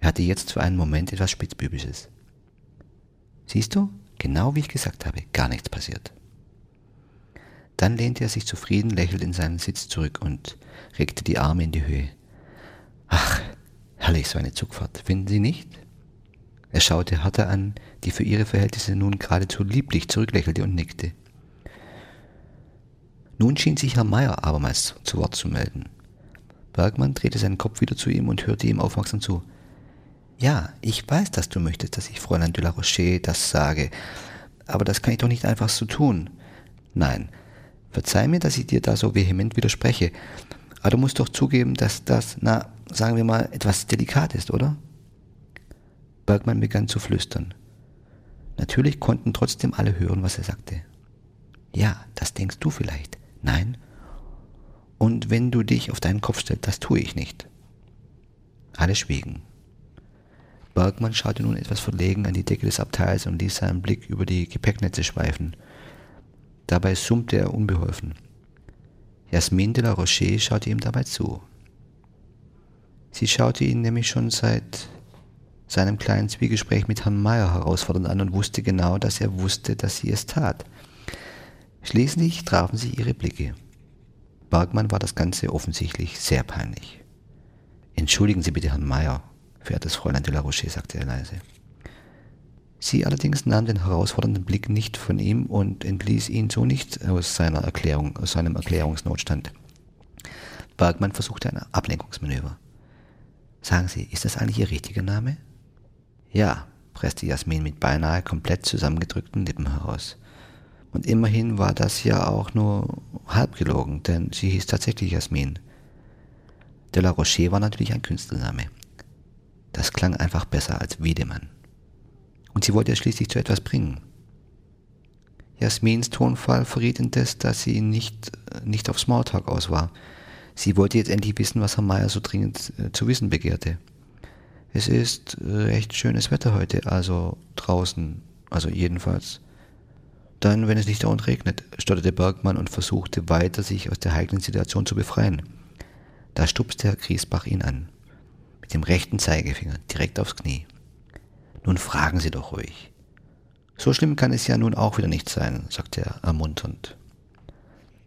Er hatte jetzt für einen Moment etwas Spitzbübisches. Siehst du, genau wie ich gesagt habe, gar nichts passiert. Dann lehnte er sich zufrieden lächelnd in seinen Sitz zurück und regte die Arme in die Höhe. Ach, Herrlich so eine Zugfahrt, finden Sie nicht? Er schaute Hertha an, die für ihre Verhältnisse nun geradezu lieblich zurücklächelte und nickte. Nun schien sich Herr Meier abermals zu Wort zu melden. Bergmann drehte seinen Kopf wieder zu ihm und hörte ihm aufmerksam zu. Ja, ich weiß, dass du möchtest, dass ich Fräulein de la Roche das sage, aber das kann ich doch nicht einfach so tun. Nein, verzeih mir, dass ich dir da so vehement widerspreche, aber du musst doch zugeben, dass das, na, sagen wir mal, etwas delikat ist, oder? Bergmann begann zu flüstern. Natürlich konnten trotzdem alle hören, was er sagte. Ja, das denkst du vielleicht. Nein. Und wenn du dich auf deinen Kopf stellst, das tue ich nicht. Alle schwiegen. Bergmann schaute nun etwas verlegen an die Decke des Abteils und ließ seinen Blick über die Gepäcknetze schweifen. Dabei summte er unbeholfen. Jasmin de la Rocher schaute ihm dabei zu. Sie schaute ihn nämlich schon seit seinem kleinen Zwiegespräch mit Herrn Meyer herausfordernd an und wusste genau, dass er wusste, dass sie es tat. Schließlich trafen sich ihre Blicke. Bergmann war das Ganze offensichtlich sehr peinlich. Entschuldigen Sie bitte, Herrn Meyer, verehrtes Fräulein de la Rocher, sagte er leise. Sie allerdings nahm den herausfordernden Blick nicht von ihm und entließ ihn so nicht aus seiner Erklärung, aus seinem Erklärungsnotstand. Bergmann versuchte ein Ablenkungsmanöver. Sagen Sie, ist das eigentlich Ihr richtiger Name? Ja, presste Jasmin mit beinahe komplett zusammengedrückten Lippen heraus. Und immerhin war das ja auch nur halb gelogen, denn sie hieß tatsächlich Jasmin. De la Rocher war natürlich ein Künstlername. Klang einfach besser als Wiedemann. Und sie wollte es schließlich zu etwas bringen. Jasmins Tonfall verriet indes, dass sie nicht, nicht auf Smalltalk aus war. Sie wollte jetzt endlich wissen, was Herr Meier so dringend äh, zu wissen begehrte. Es ist recht schönes Wetter heute, also draußen, also jedenfalls. Dann, wenn es nicht dauernd regnet, stotterte Bergmann und versuchte weiter, sich aus der heiklen Situation zu befreien. Da stupste Herr Griesbach ihn an. Mit dem rechten Zeigefinger direkt aufs Knie. Nun fragen Sie doch ruhig. So schlimm kann es ja nun auch wieder nicht sein, sagte er ermunternd.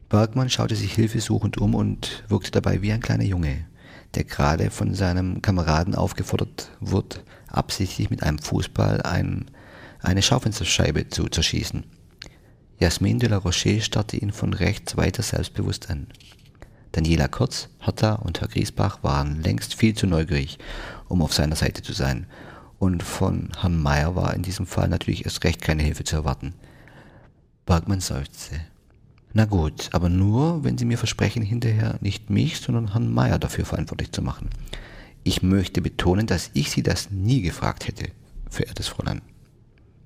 Bergmann schaute sich hilfesuchend um und wirkte dabei wie ein kleiner Junge, der gerade von seinem Kameraden aufgefordert wird, absichtlich mit einem Fußball ein, eine Schaufensterscheibe zu zerschießen. Jasmin de la Rocher starrte ihn von rechts weiter selbstbewusst an. Daniela Kurz, Hertha und Herr Griesbach waren längst viel zu neugierig, um auf seiner Seite zu sein. Und von Herrn Meyer war in diesem Fall natürlich erst recht keine Hilfe zu erwarten. Bergmann seufzte. Na gut, aber nur, wenn Sie mir versprechen, hinterher nicht mich, sondern Herrn Meyer dafür verantwortlich zu machen. Ich möchte betonen, dass ich Sie das nie gefragt hätte, verehrtes Fräulein.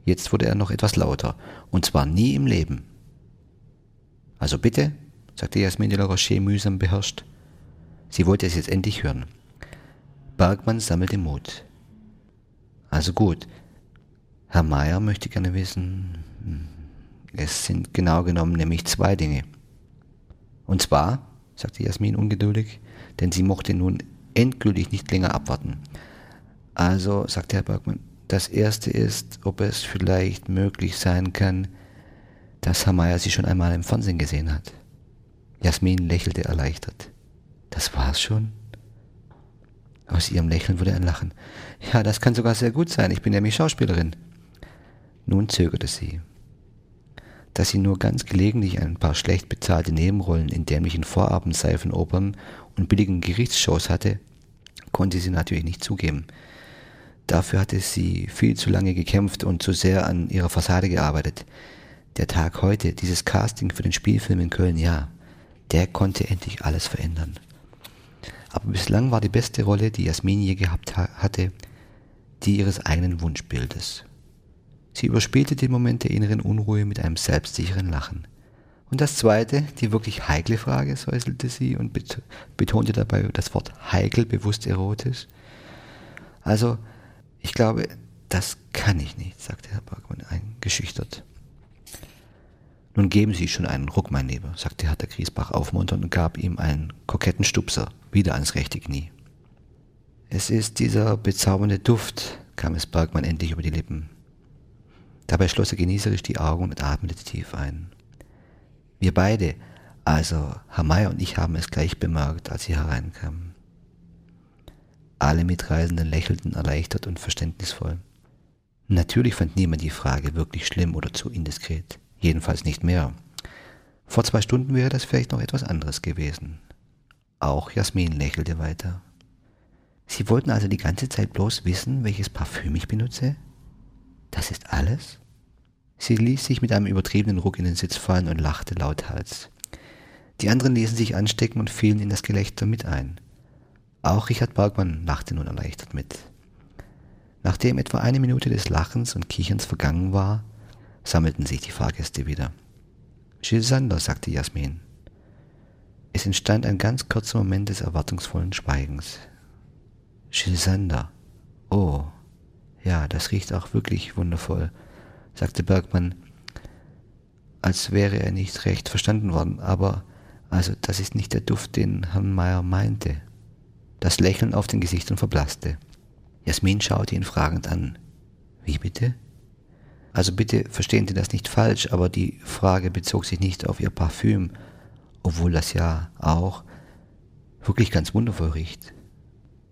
Jetzt wurde er noch etwas lauter, und zwar nie im Leben. Also bitte, sagte Jasmin de la Rocher mühsam beherrscht. Sie wollte es jetzt endlich hören. Bergmann sammelte Mut. Also gut, Herr Meier möchte gerne wissen, hm, es sind genau genommen nämlich zwei Dinge. Und zwar, sagte Jasmin ungeduldig, denn sie mochte nun endgültig nicht länger abwarten. Also, sagte Herr Bergmann, das erste ist, ob es vielleicht möglich sein kann, dass Herr Meier sie schon einmal im Fernsehen gesehen hat. Jasmin lächelte erleichtert. Das war's schon? Aus ihrem Lächeln wurde ein Lachen. Ja, das kann sogar sehr gut sein. Ich bin nämlich Schauspielerin. Nun zögerte sie. Dass sie nur ganz gelegentlich ein paar schlecht bezahlte Nebenrollen in dämlichen Vorabendseifenopern und billigen Gerichtsshows hatte, konnte sie natürlich nicht zugeben. Dafür hatte sie viel zu lange gekämpft und zu sehr an ihrer Fassade gearbeitet. Der Tag heute, dieses Casting für den Spielfilm in Köln, ja, der konnte endlich alles verändern. Aber bislang war die beste Rolle, die Jasmin je gehabt hatte, die ihres eigenen Wunschbildes. Sie überspielte den Moment der inneren Unruhe mit einem selbstsicheren Lachen. Und das zweite, die wirklich heikle Frage, säuselte sie und betonte dabei das Wort heikel bewusst erotisch. Also, ich glaube, das kann ich nicht, sagte Herr Bergmann eingeschüchtert. Nun geben Sie schon einen Ruck, mein Lieber, sagte Herr Griesbach aufmunternd und gab ihm einen koketten Stupser, wieder ans rechte Knie. Es ist dieser bezaubernde Duft, kam es Bergmann endlich über die Lippen. Dabei schloss er genießerisch die Augen und atmete tief ein. Wir beide, also Herr Meier und ich haben es gleich bemerkt, als sie hereinkamen. Alle Mitreisenden lächelten erleichtert und verständnisvoll. Natürlich fand niemand die Frage wirklich schlimm oder zu indiskret. Jedenfalls nicht mehr. Vor zwei Stunden wäre das vielleicht noch etwas anderes gewesen. Auch Jasmin lächelte weiter. Sie wollten also die ganze Zeit bloß wissen, welches Parfüm ich benutze? Das ist alles? Sie ließ sich mit einem übertriebenen Ruck in den Sitz fallen und lachte lauthals. Die anderen ließen sich anstecken und fielen in das Gelächter mit ein. Auch Richard Bergmann lachte nun erleichtert mit. Nachdem etwa eine Minute des Lachens und Kicherns vergangen war, sammelten sich die Fahrgäste wieder. Gilles Sander, sagte Jasmin. Es entstand ein ganz kurzer Moment des erwartungsvollen Schweigens. Gilles Sander. Oh. Ja, das riecht auch wirklich wundervoll, sagte Bergmann, als wäre er nicht recht verstanden worden, aber also das ist nicht der Duft, den Herrn Meier meinte. Das Lächeln auf den Gesichtern verblasste. Jasmin schaute ihn fragend an. Wie bitte? Also bitte verstehen Sie das nicht falsch, aber die Frage bezog sich nicht auf Ihr Parfüm, obwohl das ja auch wirklich ganz wundervoll riecht.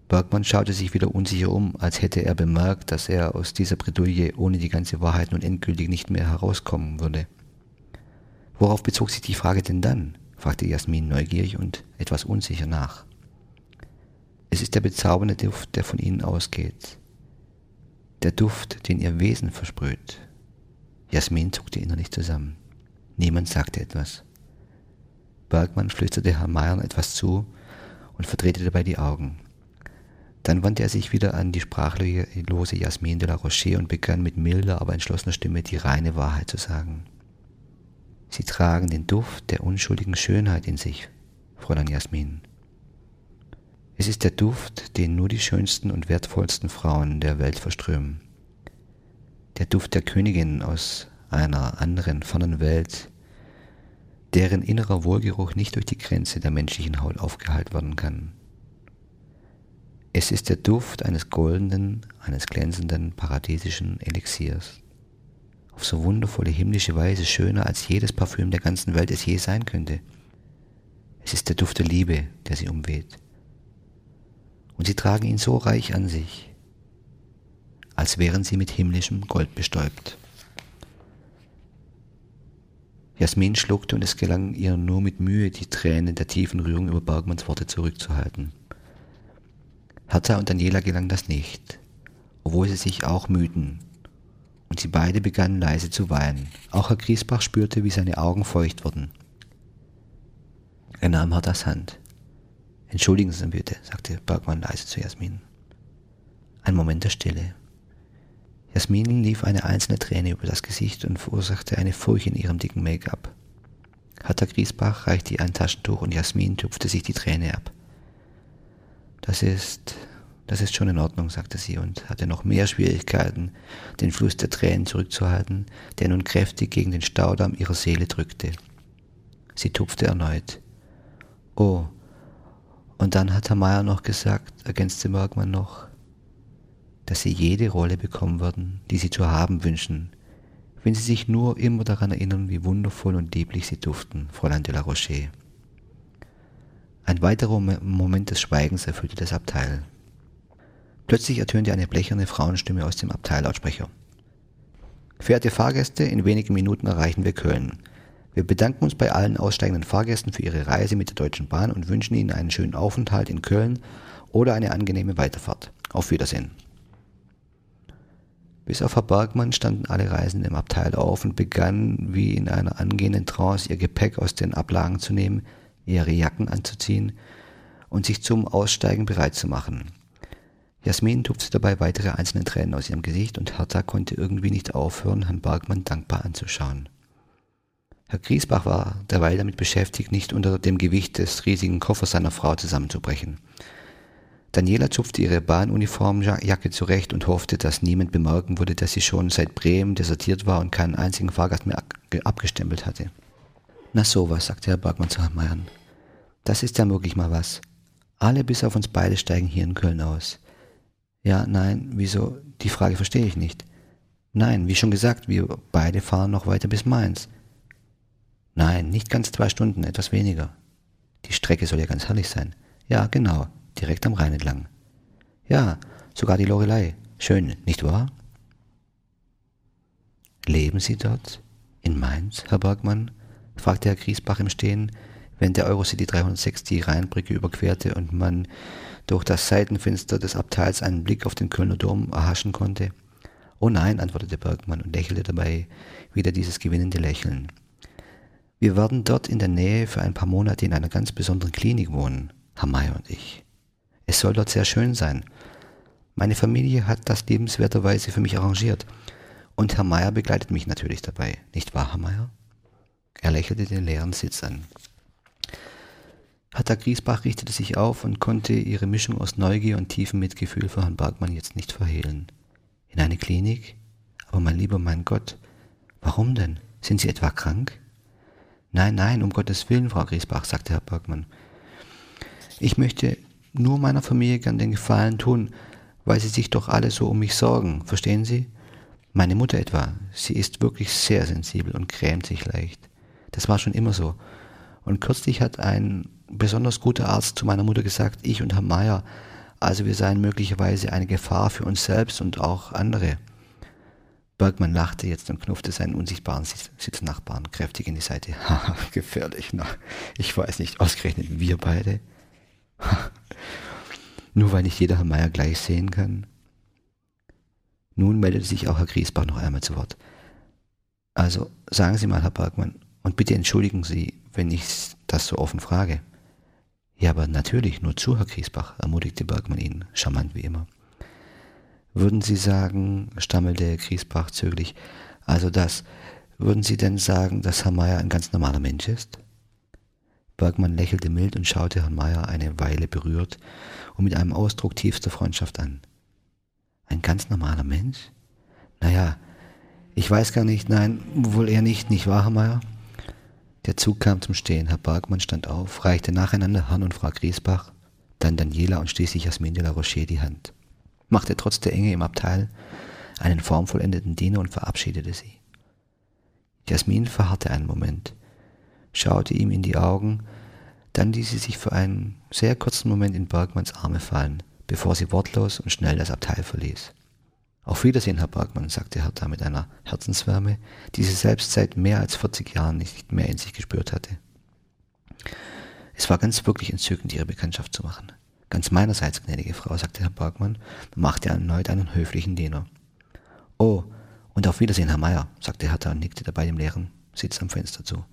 Bergmann schaute sich wieder unsicher um, als hätte er bemerkt, dass er aus dieser Bredouille ohne die ganze Wahrheit nun endgültig nicht mehr herauskommen würde. Worauf bezog sich die Frage denn dann? fragte Jasmin neugierig und etwas unsicher nach. Es ist der bezaubernde Duft, der von ihnen ausgeht. Der Duft, den ihr Wesen versprüht. Jasmin zuckte innerlich zusammen. Niemand sagte etwas. Bergmann flüsterte Herrn Meier etwas zu und verdrehte dabei die Augen. Dann wandte er sich wieder an die sprachlose Jasmin de la Rocher und begann mit milder, aber entschlossener Stimme die reine Wahrheit zu sagen. Sie tragen den Duft der unschuldigen Schönheit in sich, Fräulein Jasmin. Es ist der Duft, den nur die schönsten und wertvollsten Frauen der Welt verströmen. Der Duft der Königin aus einer anderen, fernen Welt, deren innerer Wohlgeruch nicht durch die Grenze der menschlichen Haut aufgehalten werden kann. Es ist der Duft eines goldenen, eines glänzenden, paradiesischen Elixiers. Auf so wundervolle himmlische Weise schöner als jedes Parfüm der ganzen Welt es je sein könnte. Es ist der Duft der Liebe, der sie umweht. Und sie tragen ihn so reich an sich, als wären sie mit himmlischem Gold bestäubt. Jasmin schluckte und es gelang ihr nur mit Mühe, die Tränen der tiefen Rührung über Bergmanns Worte zurückzuhalten. Hertha und Daniela gelang das nicht, obwohl sie sich auch mühten. Und sie beide begannen leise zu weinen. Auch Herr Griesbach spürte, wie seine Augen feucht wurden. Er nahm Herthas Hand. Entschuldigen Sie bitte, sagte Bergmann leise zu Jasmin. Ein Moment der Stille. Jasmin lief eine einzelne Träne über das Gesicht und verursachte eine Furcht in ihrem dicken Make-up. Hertha Griesbach reichte ihr ein Taschentuch und Jasmin tupfte sich die Träne ab. Das ist, das ist schon in Ordnung, sagte sie und hatte noch mehr Schwierigkeiten, den Fluss der Tränen zurückzuhalten, der nun kräftig gegen den Staudamm ihrer Seele drückte. Sie tupfte erneut. Oh, und dann hat Herr Meier noch gesagt, ergänzte Bergmann noch, dass sie jede Rolle bekommen würden, die sie zu haben wünschen, wenn sie sich nur immer daran erinnern, wie wundervoll und lieblich sie duften, Fräulein de la Rocher. Ein weiterer Moment des Schweigens erfüllte das Abteil. Plötzlich ertönte eine blecherne Frauenstimme aus dem Abteillautsprecher. Verehrte Fahrgäste, in wenigen Minuten erreichen wir Köln. Wir bedanken uns bei allen aussteigenden Fahrgästen für ihre Reise mit der Deutschen Bahn und wünschen Ihnen einen schönen Aufenthalt in Köln oder eine angenehme Weiterfahrt. Auf Wiedersehen. Bis auf Herr Bergmann standen alle Reisenden im Abteil auf und begannen wie in einer angehenden Trance ihr Gepäck aus den Ablagen zu nehmen, ihre Jacken anzuziehen und sich zum Aussteigen bereit zu machen. Jasmin tupfte dabei weitere einzelne Tränen aus ihrem Gesicht und Hertha konnte irgendwie nicht aufhören, Herrn Bergmann dankbar anzuschauen. Herr Griesbach war derweil damit beschäftigt, nicht unter dem Gewicht des riesigen Koffers seiner Frau zusammenzubrechen. Daniela zupfte ihre Bahnuniformjacke zurecht und hoffte, dass niemand bemerken würde, dass sie schon seit Bremen desertiert war und keinen einzigen Fahrgast mehr abgestempelt hatte. Na sowas, sagte Herr Bergmann zu Herrn Meiern. Das ist ja wirklich mal was. Alle bis auf uns beide steigen hier in Köln aus. Ja, nein, wieso? Die Frage verstehe ich nicht. Nein, wie schon gesagt, wir beide fahren noch weiter bis Mainz. Nein, nicht ganz zwei Stunden, etwas weniger. Die Strecke soll ja ganz herrlich sein. Ja, genau, direkt am Rhein entlang. Ja, sogar die Lorelei. Schön, nicht wahr? Leben Sie dort? In Mainz, Herr Bergmann? fragte Herr Griesbach im Stehen, wenn der Eurocity 306 die Rheinbrücke überquerte und man durch das Seitenfenster des Abteils einen Blick auf den Kölner Dom erhaschen konnte. Oh nein, antwortete Bergmann und lächelte dabei wieder dieses gewinnende Lächeln. Wir werden dort in der Nähe für ein paar Monate in einer ganz besonderen Klinik wohnen, Herr Mayer und ich. Es soll dort sehr schön sein. Meine Familie hat das liebenswerterweise für mich arrangiert. Und Herr Mayer begleitet mich natürlich dabei. Nicht wahr, Herr Mayer? Er lächelte den leeren Sitz an. Hatta Griesbach richtete sich auf und konnte ihre Mischung aus Neugier und tiefem Mitgefühl für Herrn Bergmann jetzt nicht verhehlen. In eine Klinik? Aber mein lieber mein Gott, warum denn? Sind Sie etwa krank? Nein, nein, um Gottes Willen, Frau Griesbach, sagte Herr Bergmann. Ich möchte nur meiner Familie gern den Gefallen tun, weil sie sich doch alle so um mich sorgen, verstehen Sie? Meine Mutter etwa, sie ist wirklich sehr sensibel und grämt sich leicht. Das war schon immer so. Und kürzlich hat ein besonders guter Arzt zu meiner Mutter gesagt, ich und Herr Meier, also wir seien möglicherweise eine Gefahr für uns selbst und auch andere. Bergmann lachte jetzt und knuffte seinen unsichtbaren Sitznachbarn kräftig in die Seite. Haha, gefährlich, na, ich weiß nicht, ausgerechnet wir beide. Nur weil nicht jeder Herr Meier gleich sehen kann. Nun meldete sich auch Herr Griesbach noch einmal zu Wort. Also sagen Sie mal, Herr Bergmann, und bitte entschuldigen Sie, wenn ich das so offen frage. Ja, aber natürlich, nur zu, Herr Griesbach, ermutigte Bergmann ihn, charmant wie immer. Würden Sie sagen, stammelte Griesbach zögerlich, also das, würden Sie denn sagen, dass Herr Meier ein ganz normaler Mensch ist? Bergmann lächelte mild und schaute Herrn Meier eine Weile berührt und mit einem Ausdruck tiefster Freundschaft an. Ein ganz normaler Mensch? Naja, ich weiß gar nicht, nein, wohl eher nicht, nicht wahr, Herr Meier? Der Zug kam zum Stehen. Herr Bergmann stand auf, reichte nacheinander Herrn und Frau Griesbach, dann Daniela und schließlich Jasmin de la Rocher die Hand, machte trotz der Enge im Abteil einen formvollendeten Diener und verabschiedete sie. Jasmin verharrte einen Moment, schaute ihm in die Augen, dann ließ sie sich für einen sehr kurzen Moment in Bergmanns Arme fallen, bevor sie wortlos und schnell das Abteil verließ. Auf Wiedersehen, Herr Bergmann, sagte Hertha mit einer Herzenswärme, die sie selbst seit mehr als 40 Jahren nicht mehr in sich gespürt hatte. Es war ganz wirklich entzückend, ihre Bekanntschaft zu machen. Ganz meinerseits, gnädige Frau, sagte Herr Bergmann und machte erneut einen höflichen Diener. Oh, und auf Wiedersehen, Herr Meier, sagte Hertha und nickte dabei dem leeren Sitz am Fenster zu.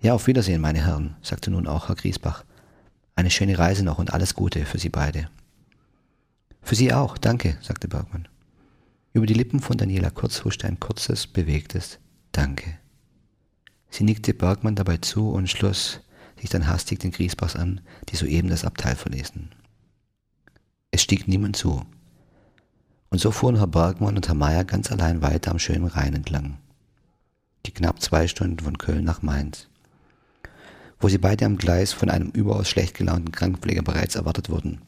Ja, auf Wiedersehen, meine Herren, sagte nun auch Herr Griesbach. Eine schöne Reise noch und alles Gute für Sie beide. Für Sie auch, danke, sagte Bergmann. Über die Lippen von Daniela Kurz huschte ein kurzes, bewegtes Danke. Sie nickte Bergmann dabei zu und schloss sich dann hastig den Griesbachs an, die soeben das Abteil verließen. Es stieg niemand zu. Und so fuhren Herr Bergmann und Herr Meier ganz allein weiter am schönen Rhein entlang. Die knapp zwei Stunden von Köln nach Mainz, wo sie beide am Gleis von einem überaus schlecht gelaunten Krankenpfleger bereits erwartet wurden.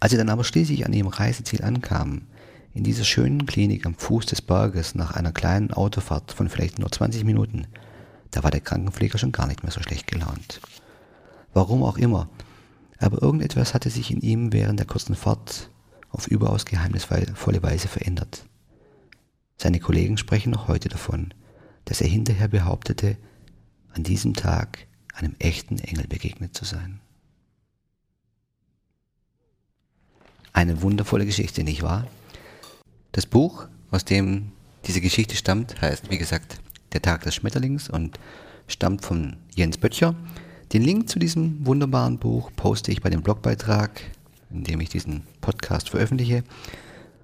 Als sie dann aber schließlich an ihrem Reiseziel ankamen, in dieser schönen Klinik am Fuß des Berges nach einer kleinen Autofahrt von vielleicht nur 20 Minuten, da war der Krankenpfleger schon gar nicht mehr so schlecht gelaunt. Warum auch immer, aber irgendetwas hatte sich in ihm während der kurzen Fahrt auf überaus geheimnisvolle Weise verändert. Seine Kollegen sprechen noch heute davon, dass er hinterher behauptete, an diesem Tag einem echten Engel begegnet zu sein. Eine wundervolle Geschichte, nicht wahr? Das Buch, aus dem diese Geschichte stammt, heißt, wie gesagt, Der Tag des Schmetterlings und stammt von Jens Böttcher. Den Link zu diesem wunderbaren Buch poste ich bei dem Blogbeitrag, in dem ich diesen Podcast veröffentliche.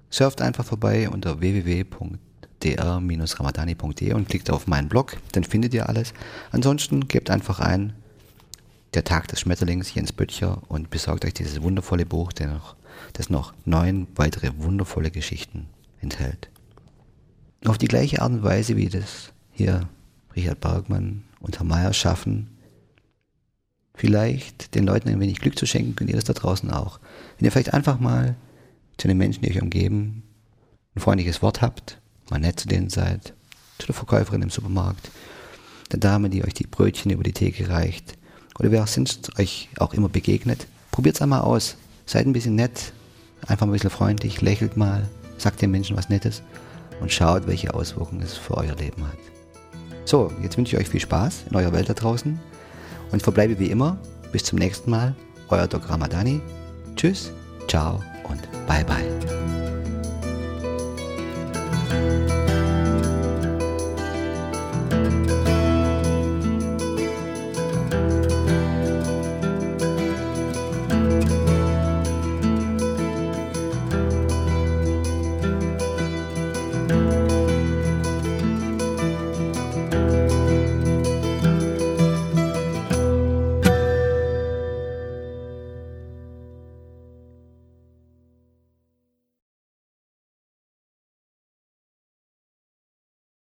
Surft einfach vorbei unter www.dr-ramadani.de und klickt auf meinen Blog, dann findet ihr alles. Ansonsten gebt einfach ein Der Tag des Schmetterlings, Jens Böttcher und besorgt euch dieses wundervolle Buch, das noch neun weitere wundervolle Geschichten enthält. Auf die gleiche Art und Weise, wie das hier Richard Bergmann und Herr Mayer schaffen, vielleicht den Leuten ein wenig Glück zu schenken, könnt ihr das da draußen auch. Wenn ihr vielleicht einfach mal zu den Menschen, die euch umgeben, ein freundliches Wort habt, mal nett zu denen seid, zu der Verkäuferin im Supermarkt, der Dame, die euch die Brötchen über die Theke reicht, oder wer sonst euch auch immer begegnet, probiert es einmal aus. Seid ein bisschen nett, einfach ein bisschen freundlich, lächelt mal, sagt den Menschen was Nettes und schaut, welche Auswirkungen es für euer Leben hat. So, jetzt wünsche ich euch viel Spaß in eurer Welt da draußen und verbleibe wie immer. Bis zum nächsten Mal. Euer Dr. Ramadani. Tschüss, ciao und bye bye.